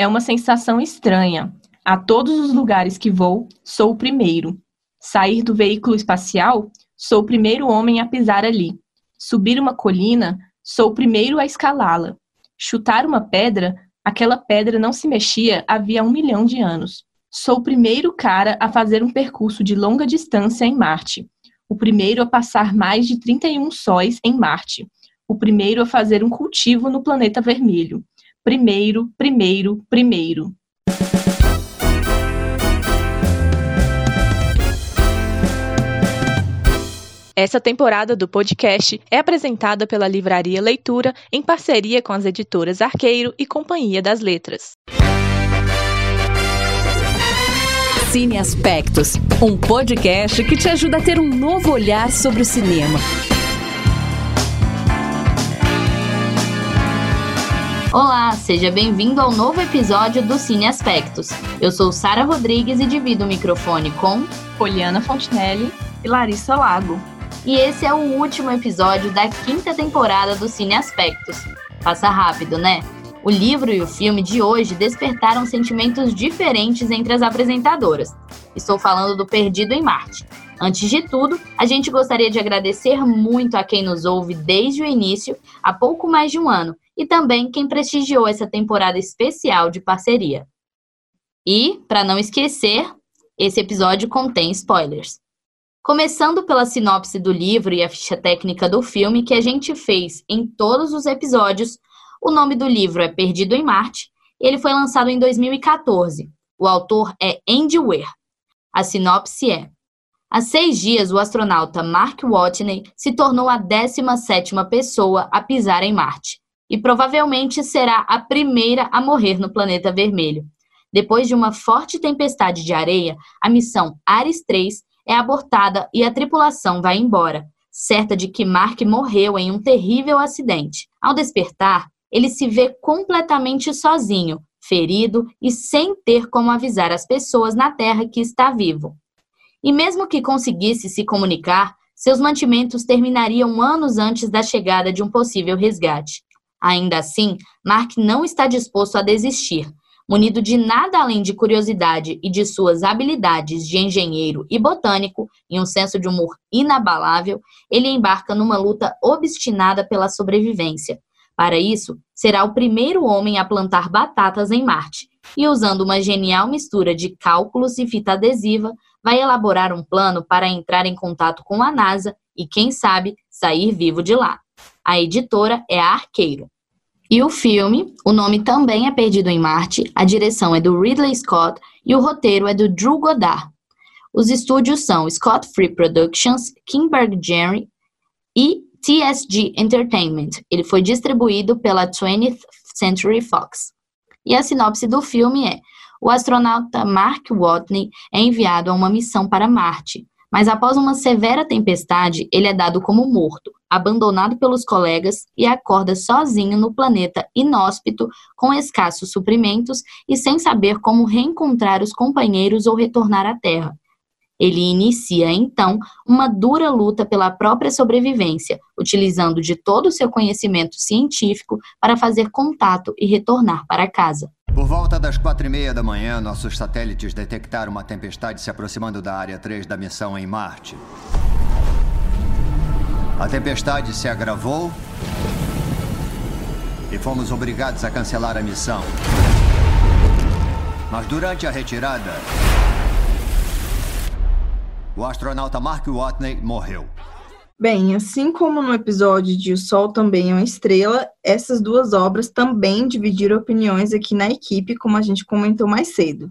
É uma sensação estranha. A todos os lugares que vou, sou o primeiro. Sair do veículo espacial, sou o primeiro homem a pisar ali. Subir uma colina, sou o primeiro a escalá-la. Chutar uma pedra, aquela pedra não se mexia havia um milhão de anos. Sou o primeiro cara a fazer um percurso de longa distância em Marte. O primeiro a passar mais de 31 sóis em Marte. O primeiro a fazer um cultivo no planeta vermelho. Primeiro, primeiro, primeiro. Essa temporada do podcast é apresentada pela Livraria Leitura em parceria com as editoras Arqueiro e Companhia das Letras. Cine Aspectos, um podcast que te ajuda a ter um novo olhar sobre o cinema. Olá, seja bem-vindo ao novo episódio do Cine Aspectos. Eu sou Sara Rodrigues e divido o microfone com Poliana Fontinelli e Larissa Lago. E esse é o último episódio da quinta temporada do Cine Aspectos. Passa rápido, né? O livro e o filme de hoje despertaram sentimentos diferentes entre as apresentadoras. Estou falando do Perdido em Marte. Antes de tudo, a gente gostaria de agradecer muito a quem nos ouve desde o início, há pouco mais de um ano, e também quem prestigiou essa temporada especial de parceria. E, para não esquecer, esse episódio contém spoilers. Começando pela sinopse do livro e a ficha técnica do filme que a gente fez em todos os episódios, o nome do livro é Perdido em Marte e ele foi lançado em 2014. O autor é Andy Weir. A sinopse é: Há seis dias, o astronauta Mark Watney se tornou a 17ª pessoa a pisar em Marte e provavelmente será a primeira a morrer no planeta vermelho. Depois de uma forte tempestade de areia, a missão Ares 3 é abortada e a tripulação vai embora, certa de que Mark morreu em um terrível acidente. Ao despertar, ele se vê completamente sozinho, ferido e sem ter como avisar as pessoas na Terra que está vivo. E mesmo que conseguisse se comunicar, seus mantimentos terminariam anos antes da chegada de um possível resgate. Ainda assim, Mark não está disposto a desistir. Munido de nada além de curiosidade e de suas habilidades de engenheiro e botânico e um senso de humor inabalável, ele embarca numa luta obstinada pela sobrevivência, para isso, será o primeiro homem a plantar batatas em Marte e, usando uma genial mistura de cálculos e fita adesiva, vai elaborar um plano para entrar em contato com a NASA e, quem sabe, sair vivo de lá. A editora é a Arqueiro. E o filme, o nome também é Perdido em Marte, a direção é do Ridley Scott e o roteiro é do Drew Goddard. Os estúdios são Scott Free Productions, Kimberg Jerry e TSG Entertainment. Ele foi distribuído pela 20th Century Fox. E a sinopse do filme é: o astronauta Mark Watney é enviado a uma missão para Marte, mas após uma severa tempestade, ele é dado como morto, abandonado pelos colegas e acorda sozinho no planeta inóspito, com escassos suprimentos e sem saber como reencontrar os companheiros ou retornar à Terra. Ele inicia, então, uma dura luta pela própria sobrevivência, utilizando de todo o seu conhecimento científico para fazer contato e retornar para casa. Por volta das quatro e meia da manhã, nossos satélites detectaram uma tempestade se aproximando da área 3 da missão em Marte. A tempestade se agravou e fomos obrigados a cancelar a missão. Mas durante a retirada, o astronauta Mark Watney morreu. Bem, assim como no episódio de O Sol Também é uma Estrela, essas duas obras também dividiram opiniões aqui na equipe, como a gente comentou mais cedo.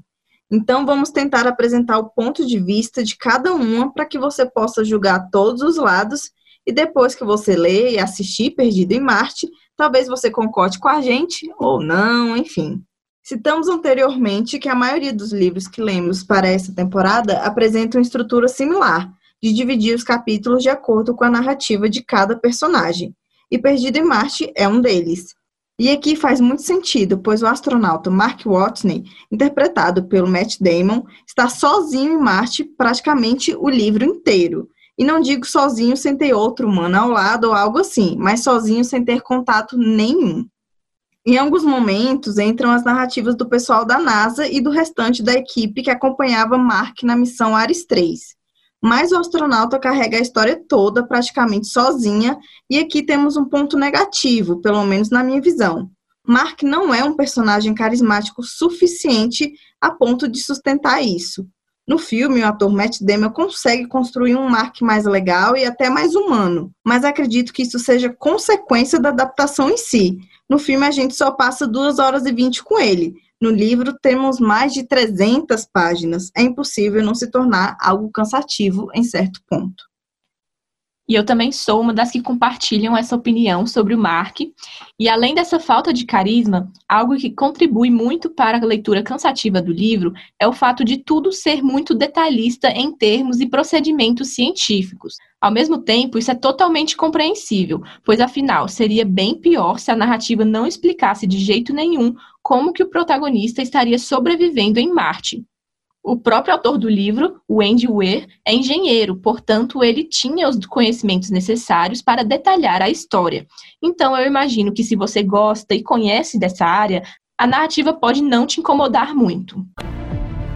Então, vamos tentar apresentar o ponto de vista de cada uma para que você possa julgar todos os lados e depois que você ler e assistir Perdido em Marte, talvez você concorde com a gente ou não, enfim. Citamos anteriormente que a maioria dos livros que lemos para essa temporada apresentam estrutura similar, de dividir os capítulos de acordo com a narrativa de cada personagem, e Perdido em Marte é um deles. E aqui faz muito sentido, pois o astronauta Mark Watney, interpretado pelo Matt Damon, está sozinho em Marte praticamente o livro inteiro. E não digo sozinho sem ter outro humano ao lado ou algo assim, mas sozinho sem ter contato nenhum. Em alguns momentos entram as narrativas do pessoal da NASA e do restante da equipe que acompanhava Mark na missão Ares 3. Mas o astronauta carrega a história toda praticamente sozinha, e aqui temos um ponto negativo, pelo menos na minha visão. Mark não é um personagem carismático suficiente a ponto de sustentar isso. No filme, o ator Matt Damon consegue construir um Mark mais legal e até mais humano, mas acredito que isso seja consequência da adaptação em si. No filme, a gente só passa 2 horas e 20 com ele. No livro, temos mais de 300 páginas. É impossível não se tornar algo cansativo em certo ponto. E eu também sou uma das que compartilham essa opinião sobre o Mark. E além dessa falta de carisma, algo que contribui muito para a leitura cansativa do livro é o fato de tudo ser muito detalhista em termos e procedimentos científicos. Ao mesmo tempo, isso é totalmente compreensível, pois afinal seria bem pior se a narrativa não explicasse de jeito nenhum como que o protagonista estaria sobrevivendo em Marte. O próprio autor do livro, o Andy Weir, é engenheiro, portanto, ele tinha os conhecimentos necessários para detalhar a história. Então, eu imagino que se você gosta e conhece dessa área, a narrativa pode não te incomodar muito.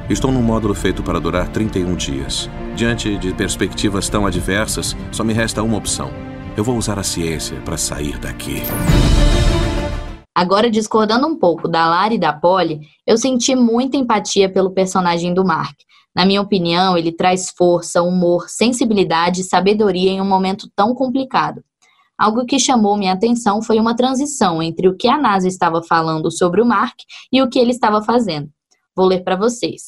Estou num módulo feito para durar 31 dias. Diante de perspectivas tão adversas, só me resta uma opção. Eu vou usar a ciência para sair daqui. Agora, discordando um pouco da Lara e da Polly, eu senti muita empatia pelo personagem do Mark. Na minha opinião, ele traz força, humor, sensibilidade e sabedoria em um momento tão complicado. Algo que chamou minha atenção foi uma transição entre o que a NASA estava falando sobre o Mark e o que ele estava fazendo. Vou ler para vocês.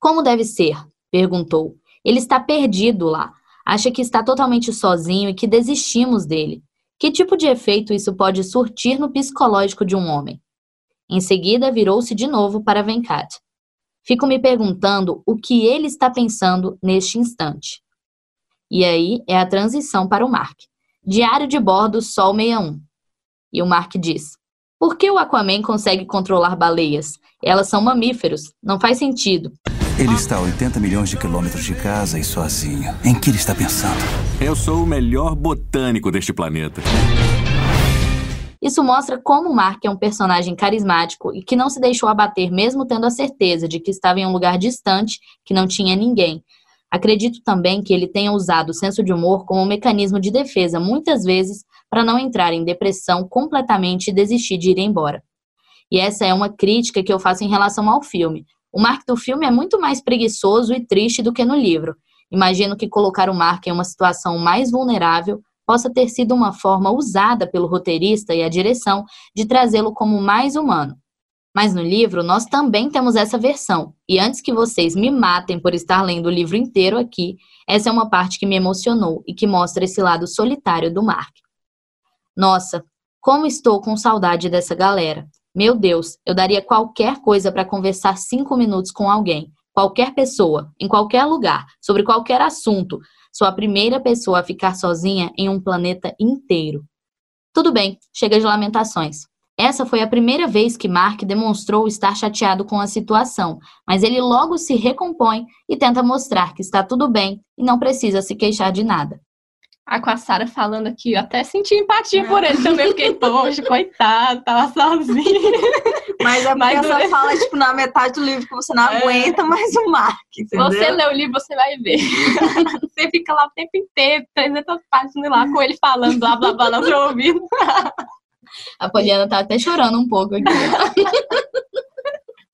Como deve ser? perguntou. Ele está perdido lá. Acha que está totalmente sozinho e que desistimos dele. Que tipo de efeito isso pode surtir no psicológico de um homem? Em seguida, virou-se de novo para Venkat. Fico me perguntando o que ele está pensando neste instante. E aí é a transição para o Mark. Diário de bordo Sol 61. E o Mark diz: Por que o Aquaman consegue controlar baleias? Elas são mamíferos. Não faz sentido. Ele está a 80 milhões de quilômetros de casa e sozinho. Em que ele está pensando? Eu sou o melhor botânico deste planeta. Isso mostra como Mark é um personagem carismático e que não se deixou abater mesmo tendo a certeza de que estava em um lugar distante, que não tinha ninguém. Acredito também que ele tenha usado o senso de humor como um mecanismo de defesa, muitas vezes, para não entrar em depressão completamente e desistir de ir embora. E essa é uma crítica que eu faço em relação ao filme. O Mark do filme é muito mais preguiçoso e triste do que no livro. Imagino que colocar o Mark em uma situação mais vulnerável possa ter sido uma forma usada pelo roteirista e a direção de trazê-lo como mais humano. Mas no livro nós também temos essa versão, e antes que vocês me matem por estar lendo o livro inteiro aqui, essa é uma parte que me emocionou e que mostra esse lado solitário do Mark. Nossa, como estou com saudade dessa galera. Meu Deus, eu daria qualquer coisa para conversar cinco minutos com alguém, qualquer pessoa, em qualquer lugar, sobre qualquer assunto. Sou a primeira pessoa a ficar sozinha em um planeta inteiro. Tudo bem, chega de lamentações. Essa foi a primeira vez que Mark demonstrou estar chateado com a situação, mas ele logo se recompõe e tenta mostrar que está tudo bem e não precisa se queixar de nada. Ah, com a Sara falando aqui, eu até senti empatia por ele também, fiquei, poxa, coitado, tava sozinho. Mas é porque essa fala, tipo, na metade do livro que você não é. aguenta mais o Mark, entendeu? Você lê o livro, você vai ver. você fica lá o tempo inteiro, 300 páginas lá, com ele falando blá, blá, blá, no seu ouvido. A Poliana tá até chorando um pouco aqui.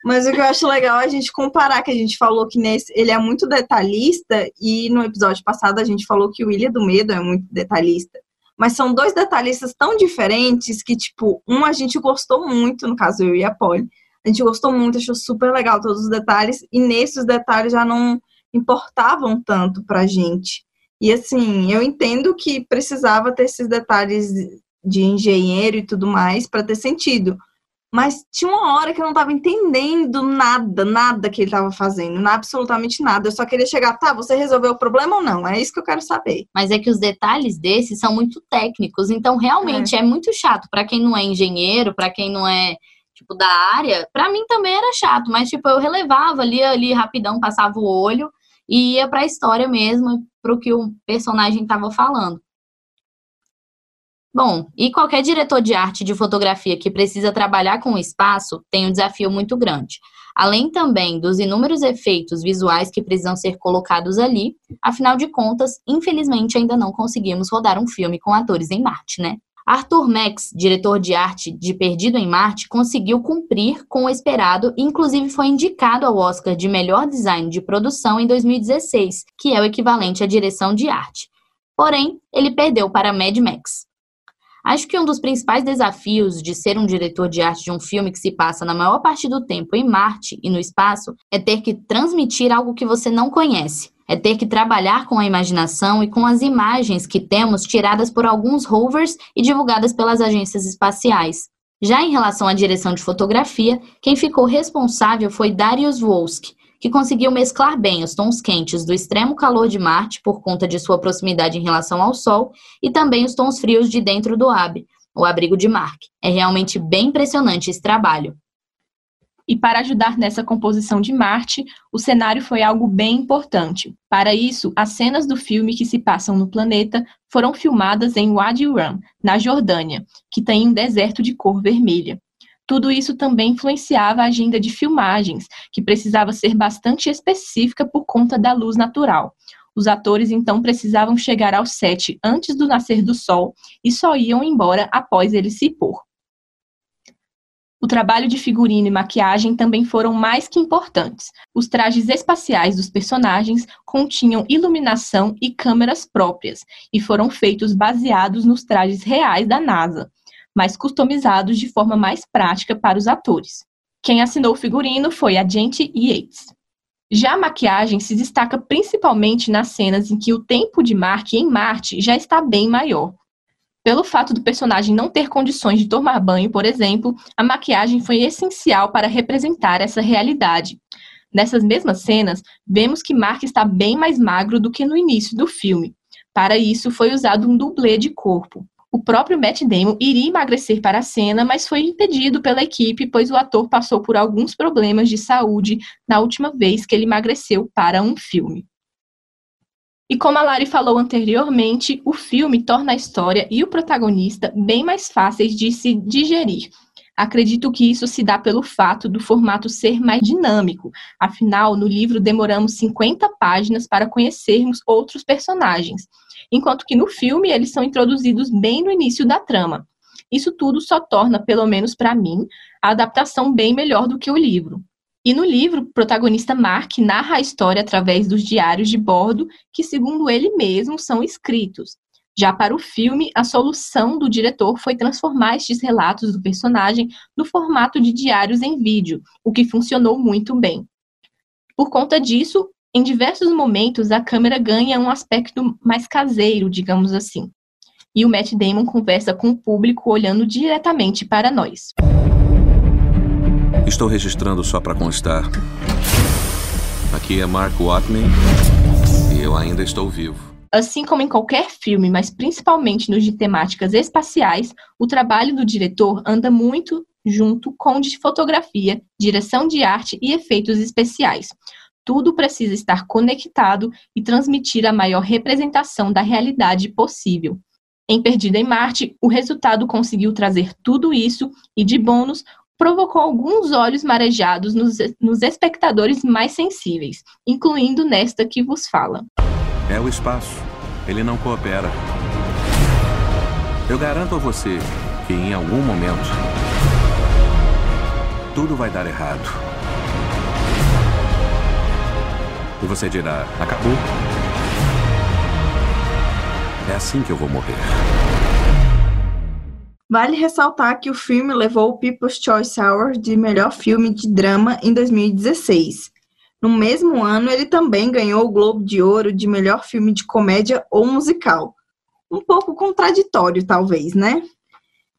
Mas o que eu acho legal é a gente comparar, que a gente falou que nesse, ele é muito detalhista, e no episódio passado a gente falou que o Ilha do Medo é muito detalhista. Mas são dois detalhistas tão diferentes que, tipo, um a gente gostou muito, no caso eu e a Polly. A gente gostou muito, achou super legal todos os detalhes, e nesses detalhes já não importavam tanto pra gente. E assim, eu entendo que precisava ter esses detalhes de engenheiro e tudo mais para ter sentido mas tinha uma hora que eu não estava entendendo nada, nada que ele estava fazendo, absolutamente nada. Eu só queria chegar, tá, você resolveu o problema ou não? É isso que eu quero saber. Mas é que os detalhes desses são muito técnicos, então realmente é, é muito chato para quem não é engenheiro, para quem não é tipo da área. Para mim também era chato, mas tipo eu relevava ali ali rapidão, passava o olho e ia para a história mesmo, para o que o personagem estava falando. Bom, e qualquer diretor de arte de fotografia que precisa trabalhar com o espaço tem um desafio muito grande. Além também dos inúmeros efeitos visuais que precisam ser colocados ali, afinal de contas, infelizmente ainda não conseguimos rodar um filme com atores em Marte, né? Arthur Max, diretor de arte de Perdido em Marte, conseguiu cumprir com o esperado e inclusive foi indicado ao Oscar de melhor design de produção em 2016, que é o equivalente à direção de arte. Porém, ele perdeu para Mad Max. Acho que um dos principais desafios de ser um diretor de arte de um filme que se passa na maior parte do tempo em Marte e no espaço é ter que transmitir algo que você não conhece. É ter que trabalhar com a imaginação e com as imagens que temos tiradas por alguns rovers e divulgadas pelas agências espaciais. Já em relação à direção de fotografia, quem ficou responsável foi Darius Wolski, que conseguiu mesclar bem os tons quentes do extremo calor de Marte por conta de sua proximidade em relação ao Sol e também os tons frios de dentro do Ab, o abrigo de Mark. É realmente bem impressionante esse trabalho. E para ajudar nessa composição de Marte, o cenário foi algo bem importante. Para isso, as cenas do filme que se passam no planeta foram filmadas em Wadi Rum, na Jordânia, que tem um deserto de cor vermelha. Tudo isso também influenciava a agenda de filmagens, que precisava ser bastante específica por conta da luz natural. Os atores então precisavam chegar ao set antes do nascer do sol e só iam embora após ele se pôr. O trabalho de figurino e maquiagem também foram mais que importantes. Os trajes espaciais dos personagens continham iluminação e câmeras próprias e foram feitos baseados nos trajes reais da NASA mas customizados de forma mais prática para os atores. Quem assinou o figurino foi a Gente Yates. Já a maquiagem se destaca principalmente nas cenas em que o tempo de Mark em Marte já está bem maior. Pelo fato do personagem não ter condições de tomar banho, por exemplo, a maquiagem foi essencial para representar essa realidade. Nessas mesmas cenas, vemos que Mark está bem mais magro do que no início do filme. Para isso, foi usado um dublê de corpo. O próprio Matt Damon iria emagrecer para a cena, mas foi impedido pela equipe, pois o ator passou por alguns problemas de saúde na última vez que ele emagreceu para um filme. E como a Lari falou anteriormente, o filme torna a história e o protagonista bem mais fáceis de se digerir. Acredito que isso se dá pelo fato do formato ser mais dinâmico. Afinal, no livro demoramos 50 páginas para conhecermos outros personagens enquanto que no filme eles são introduzidos bem no início da trama. Isso tudo só torna, pelo menos para mim, a adaptação bem melhor do que o livro. E no livro, o protagonista Mark narra a história através dos diários de bordo, que, segundo ele mesmo, são escritos. Já para o filme, a solução do diretor foi transformar estes relatos do personagem no formato de diários em vídeo, o que funcionou muito bem. Por conta disso, em diversos momentos, a câmera ganha um aspecto mais caseiro, digamos assim. E o Matt Damon conversa com o público olhando diretamente para nós. Estou registrando só para constar. Aqui é Mark Watney e eu ainda estou vivo. Assim como em qualquer filme, mas principalmente nos de temáticas espaciais, o trabalho do diretor anda muito junto com de fotografia, direção de arte e efeitos especiais tudo precisa estar conectado e transmitir a maior representação da realidade possível. Em Perdida em Marte, o resultado conseguiu trazer tudo isso e, de bônus, provocou alguns olhos marejados nos, nos espectadores mais sensíveis, incluindo nesta que vos fala. É o espaço. Ele não coopera. Eu garanto a você que em algum momento tudo vai dar errado. E você dirá: acabou? É assim que eu vou morrer. Vale ressaltar que o filme levou o People's Choice Award de melhor filme de drama em 2016. No mesmo ano, ele também ganhou o Globo de Ouro de melhor filme de comédia ou musical. Um pouco contraditório, talvez, né?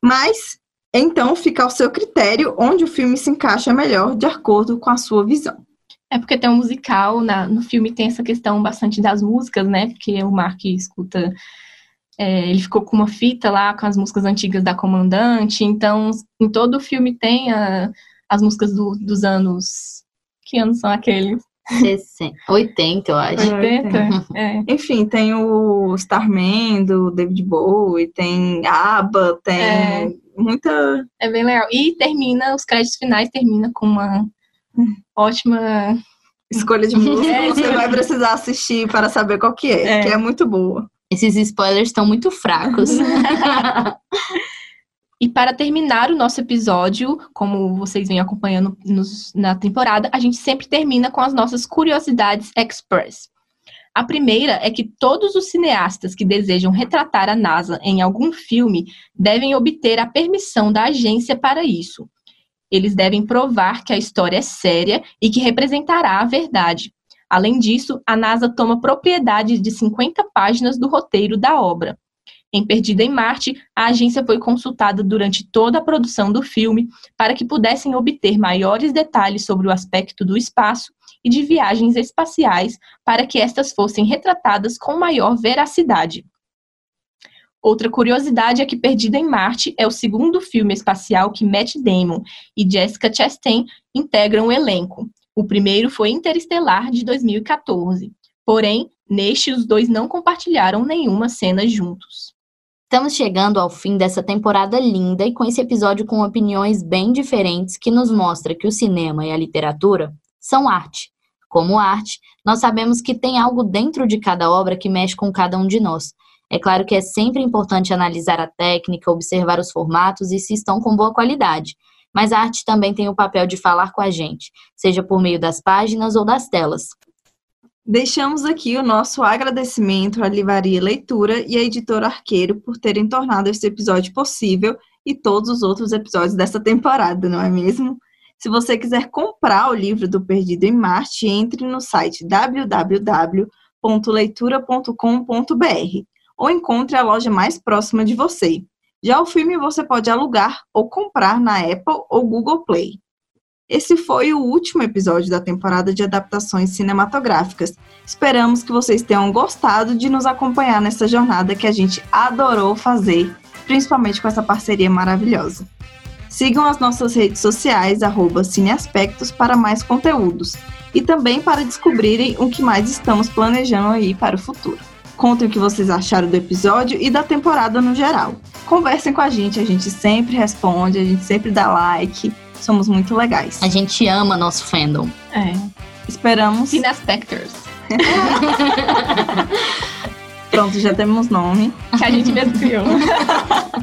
Mas, então, fica ao seu critério onde o filme se encaixa melhor de acordo com a sua visão. É porque tem um musical, na, no filme tem essa questão bastante das músicas, né? Porque o Mark escuta. É, ele ficou com uma fita lá com as músicas antigas da Comandante, então em todo o filme tem a, as músicas do, dos anos. Que anos são aqueles? 60, 80, eu acho. 80? É. Enfim, tem o Starman do David Bowie, tem ABBA, tem É. muita. É bem legal. E termina, os créditos finais termina com uma ótima. Escolha de música, É, você vai precisar assistir para saber qual que é, É. que é muito boa. Esses spoilers estão muito fracos. E para terminar o nosso episódio, como vocês vêm acompanhando nos- na temporada, a gente sempre termina com as nossas curiosidades express. A primeira é que todos os cineastas que desejam retratar a NASA em algum filme devem obter a permissão da agência para isso. Eles devem provar que a história é séria e que representará a verdade. Além disso, a NASA toma propriedade de 50 páginas do roteiro da obra. Em Perdida em Marte, a agência foi consultada durante toda a produção do filme para que pudessem obter maiores detalhes sobre o aspecto do espaço e de viagens espaciais para que estas fossem retratadas com maior veracidade. Outra curiosidade é que Perdida em Marte é o segundo filme espacial que Matt Damon e Jessica Chastain integram o elenco. O primeiro foi Interestelar, de 2014. Porém, neste, os dois não compartilharam nenhuma cena juntos. Estamos chegando ao fim dessa temporada linda e com esse episódio com opiniões bem diferentes que nos mostra que o cinema e a literatura são arte. Como arte, nós sabemos que tem algo dentro de cada obra que mexe com cada um de nós. É claro que é sempre importante analisar a técnica, observar os formatos e se estão com boa qualidade. Mas a arte também tem o papel de falar com a gente, seja por meio das páginas ou das telas. Deixamos aqui o nosso agradecimento à Livraria Leitura e à Editora Arqueiro por terem tornado este episódio possível e todos os outros episódios dessa temporada, não é mesmo? Se você quiser comprar o livro do Perdido em Marte, entre no site www.leitura.com.br ou encontre a loja mais próxima de você. Já o filme você pode alugar ou comprar na Apple ou Google Play. Esse foi o último episódio da temporada de adaptações cinematográficas. Esperamos que vocês tenham gostado de nos acompanhar nessa jornada que a gente adorou fazer, principalmente com essa parceria maravilhosa. Sigam as nossas redes sociais, Cineaspectos, para mais conteúdos e também para descobrirem o que mais estamos planejando aí para o futuro. Contem o que vocês acharam do episódio e da temporada no geral. Conversem com a gente, a gente sempre responde, a gente sempre dá like. Somos muito legais. A gente ama nosso fandom. É. Esperamos. Cinespectors, Pronto, já temos nome. que a gente mesmo criou.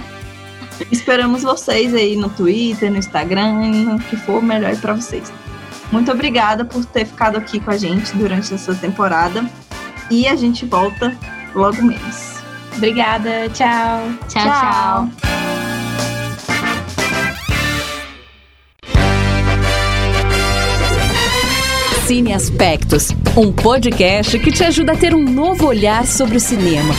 Esperamos vocês aí no Twitter, no Instagram, no que for melhor para vocês. Muito obrigada por ter ficado aqui com a gente durante essa temporada. E a gente volta logo menos. Obrigada, tchau. tchau. Tchau. tchau. Cine Aspectos, um podcast que te ajuda a ter um novo olhar sobre o cinema.